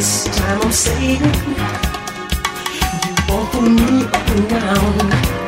This time I'm saying you broken me up and down.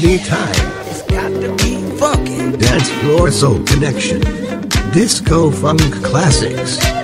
Party time. It's got to be funky. Dance floor soul connection. Disco funk classics.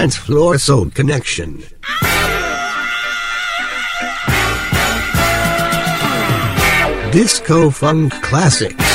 Dance Floor Soul Connection. Disco Funk Classics.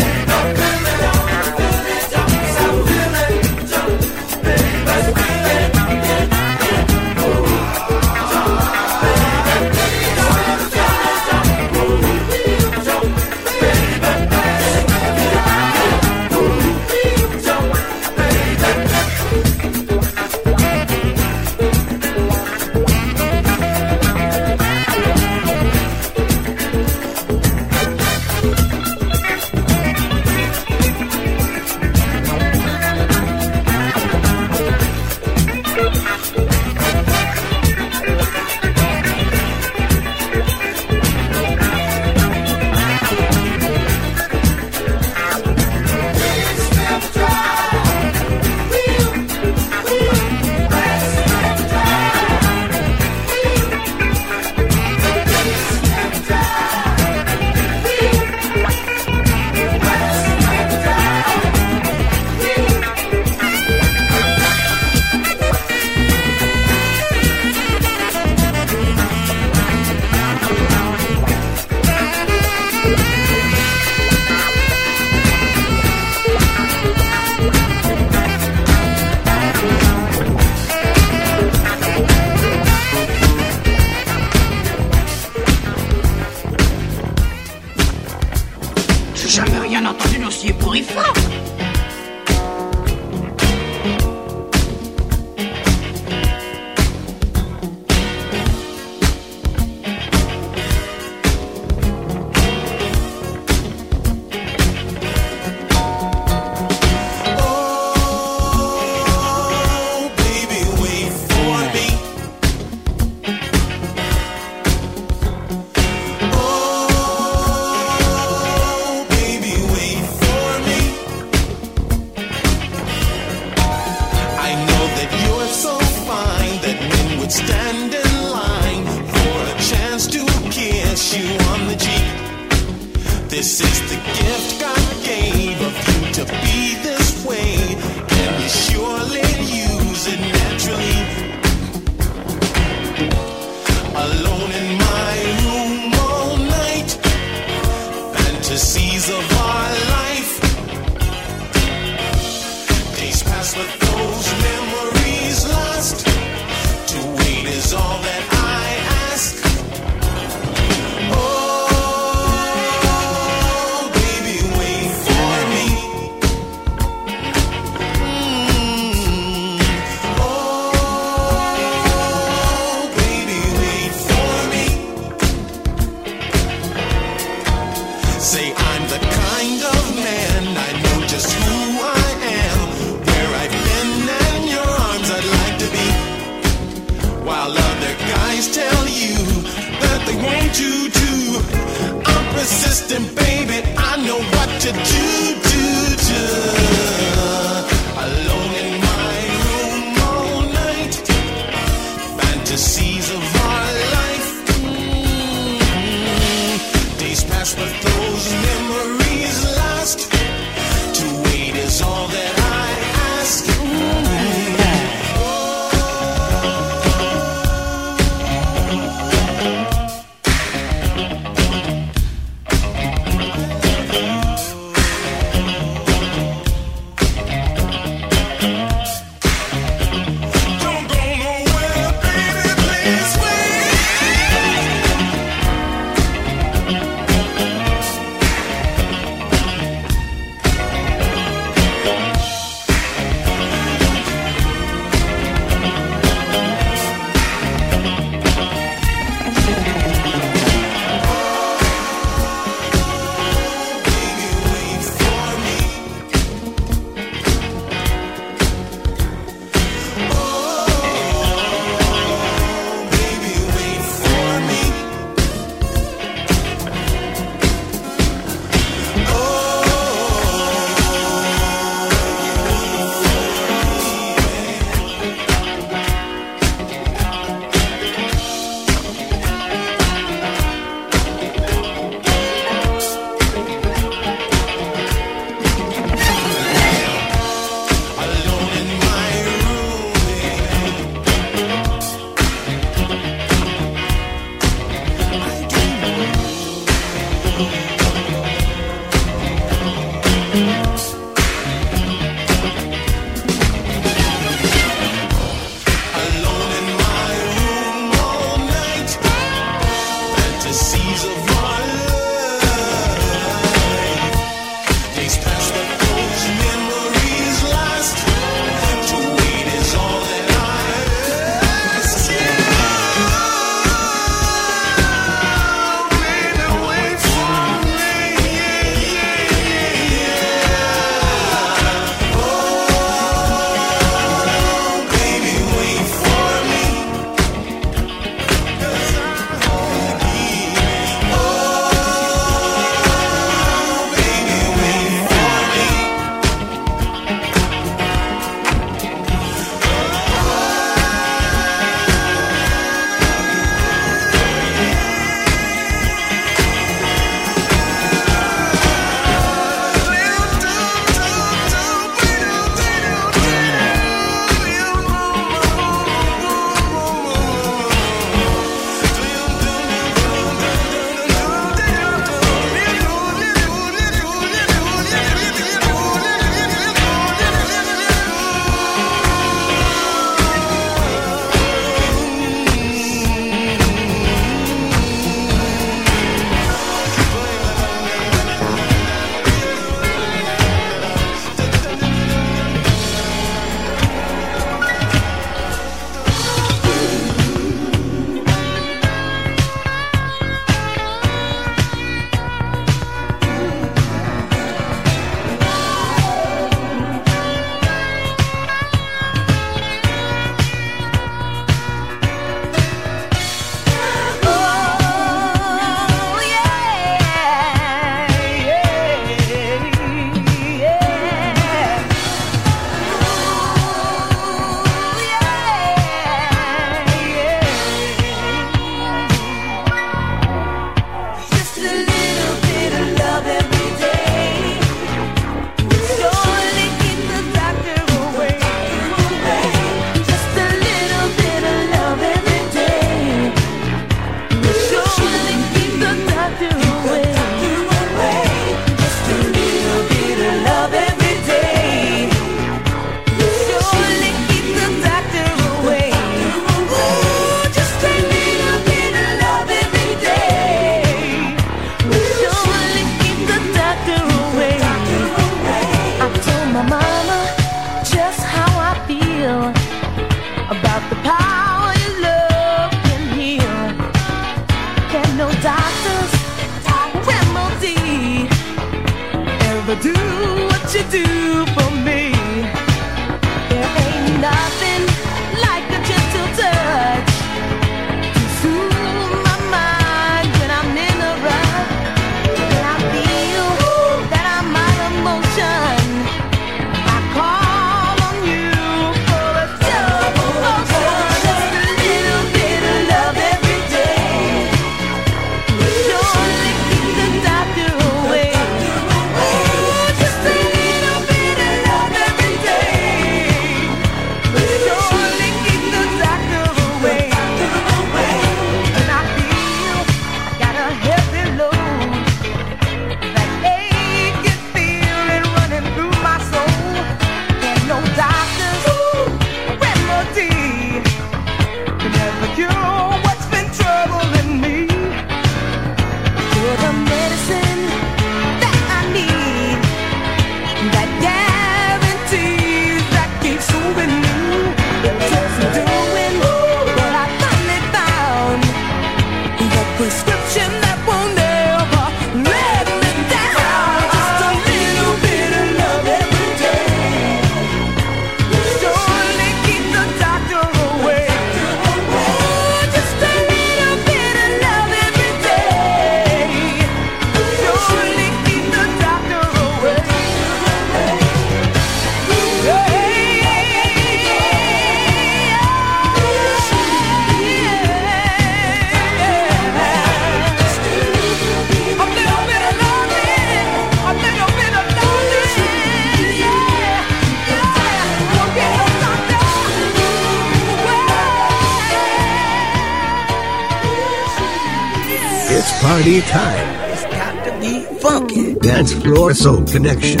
Soul Connection.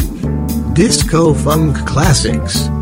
Disco Funk Classics.